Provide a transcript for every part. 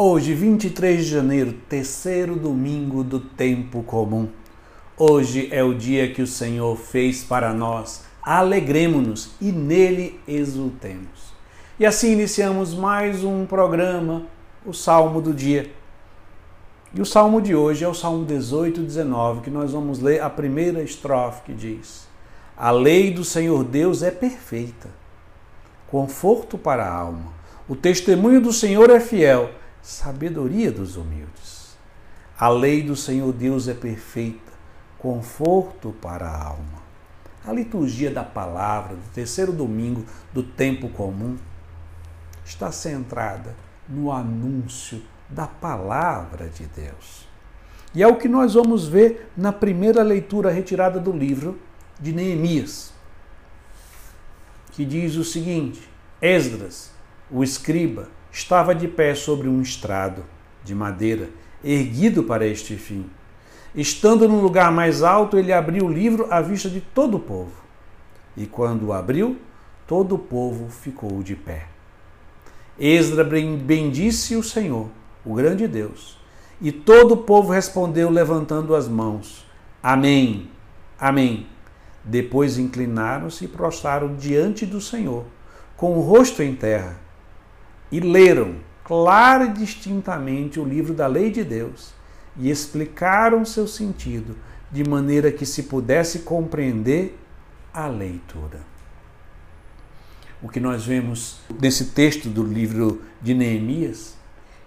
Hoje, 23 de janeiro, terceiro domingo do tempo comum. Hoje é o dia que o Senhor fez para nós. Alegremos-nos e nele exultemos. E assim iniciamos mais um programa, o Salmo do Dia. E o salmo de hoje é o Salmo 18, 19, que nós vamos ler a primeira estrofe que diz: A lei do Senhor Deus é perfeita, conforto para a alma. O testemunho do Senhor é fiel sabedoria dos humildes. A lei do Senhor Deus é perfeita, conforto para a alma. A liturgia da palavra do terceiro domingo do tempo comum está centrada no anúncio da palavra de Deus. E é o que nós vamos ver na primeira leitura retirada do livro de Neemias, que diz o seguinte: Esdras, o escriba, estava de pé sobre um estrado de madeira, erguido para este fim. Estando no lugar mais alto, ele abriu o livro à vista de todo o povo. E quando o abriu, todo o povo ficou de pé. Esdra bendisse o Senhor, o grande Deus. E todo o povo respondeu levantando as mãos: Amém, Amém. Depois inclinaram-se e prostraram diante do Senhor, com o rosto em terra e leram clara e distintamente o livro da lei de Deus e explicaram seu sentido de maneira que se pudesse compreender a leitura. O que nós vemos nesse texto do livro de Neemias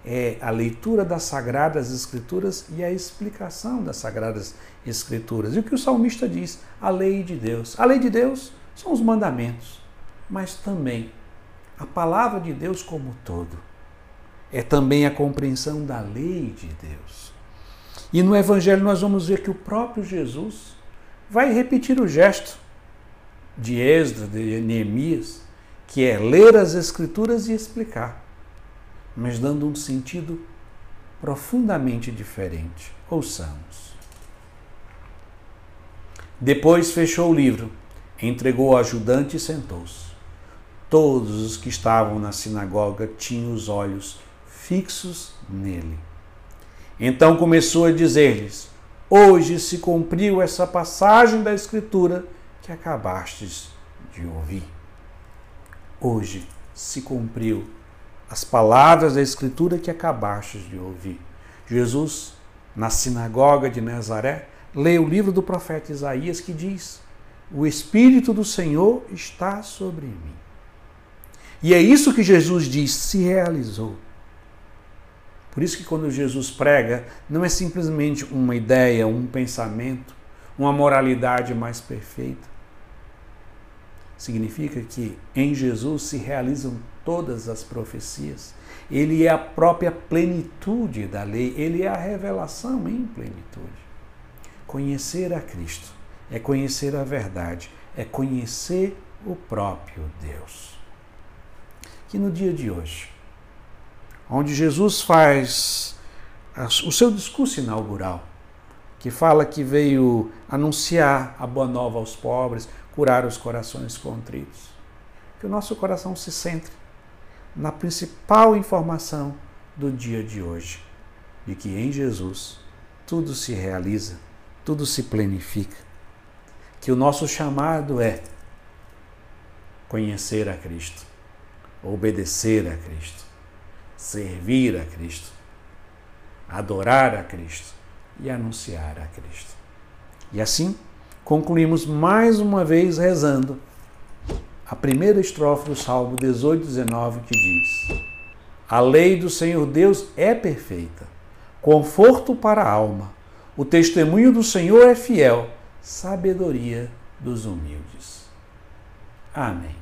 é a leitura das Sagradas Escrituras e a explicação das Sagradas Escrituras. E o que o salmista diz? A lei de Deus. A lei de Deus são os mandamentos, mas também a palavra de Deus como todo. É também a compreensão da lei de Deus. E no Evangelho nós vamos ver que o próprio Jesus vai repetir o gesto de Esdras, de Neemias, que é ler as Escrituras e explicar, mas dando um sentido profundamente diferente. Ouçamos. Depois fechou o livro, entregou ao ajudante e sentou-se. Todos os que estavam na sinagoga tinham os olhos fixos nele. Então começou a dizer-lhes: Hoje se cumpriu essa passagem da Escritura que acabastes de ouvir. Hoje se cumpriu as palavras da Escritura que acabastes de ouvir. Jesus, na sinagoga de Nazaré, lê o livro do profeta Isaías que diz: O Espírito do Senhor está sobre mim e é isso que Jesus diz, se realizou. Por isso que quando Jesus prega, não é simplesmente uma ideia, um pensamento, uma moralidade mais perfeita. Significa que em Jesus se realizam todas as profecias. Ele é a própria plenitude da lei, ele é a revelação em plenitude. Conhecer a Cristo é conhecer a verdade, é conhecer o próprio Deus que no dia de hoje, onde Jesus faz o seu discurso inaugural, que fala que veio anunciar a boa nova aos pobres, curar os corações contritos. Que o nosso coração se centre na principal informação do dia de hoje, de que em Jesus tudo se realiza, tudo se planifica. Que o nosso chamado é conhecer a Cristo obedecer a Cristo, servir a Cristo, adorar a Cristo e anunciar a Cristo. E assim concluímos mais uma vez rezando a primeira estrofe do Salmo 18, 19, que diz: A lei do Senhor Deus é perfeita, conforto para a alma. O testemunho do Senhor é fiel, sabedoria dos humildes. Amém.